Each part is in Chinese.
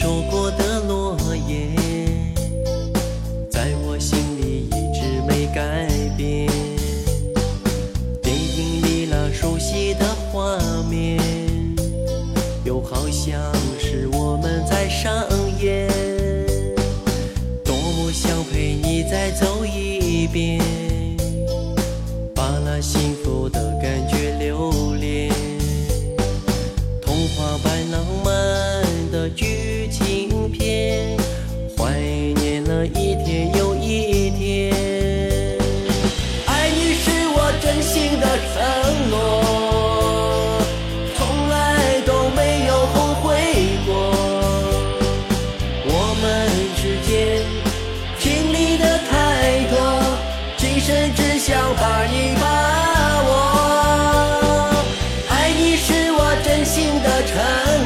说过的诺言在我心里一直没改变。电影里那熟悉的画面又好像是我们在上演。多么想陪你再走一遍把那幸福的的城。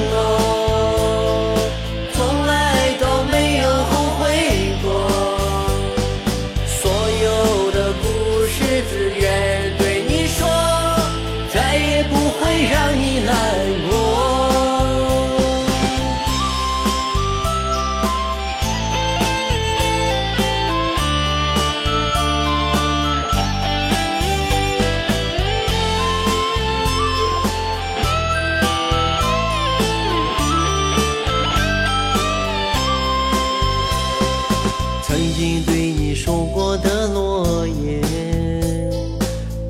曾经对你说过的诺言，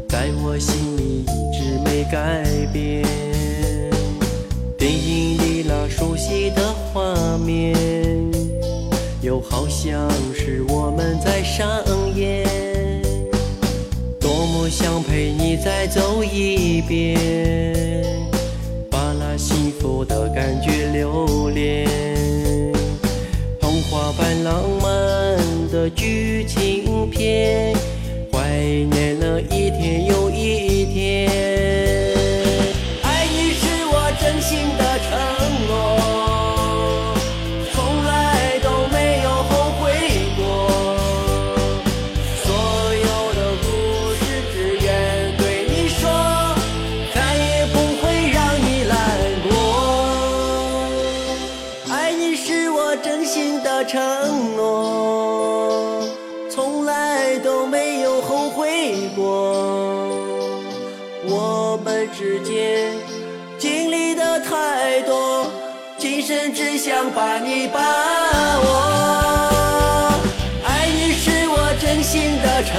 在我心里一直没改变。电影里那熟悉的画面，又好像是我们在上演。多么想陪你再走一遍，把那幸福的感觉留恋。童话般浪漫的剧情片，怀念了一天又一天。爱你是我真心的承诺，从来都没有后悔过。所有的故事只愿对你说，再也不会让你难过。爱你是我真心的承诺，我们之间经历的太多，今生只想把你把握。爱你是我真心的承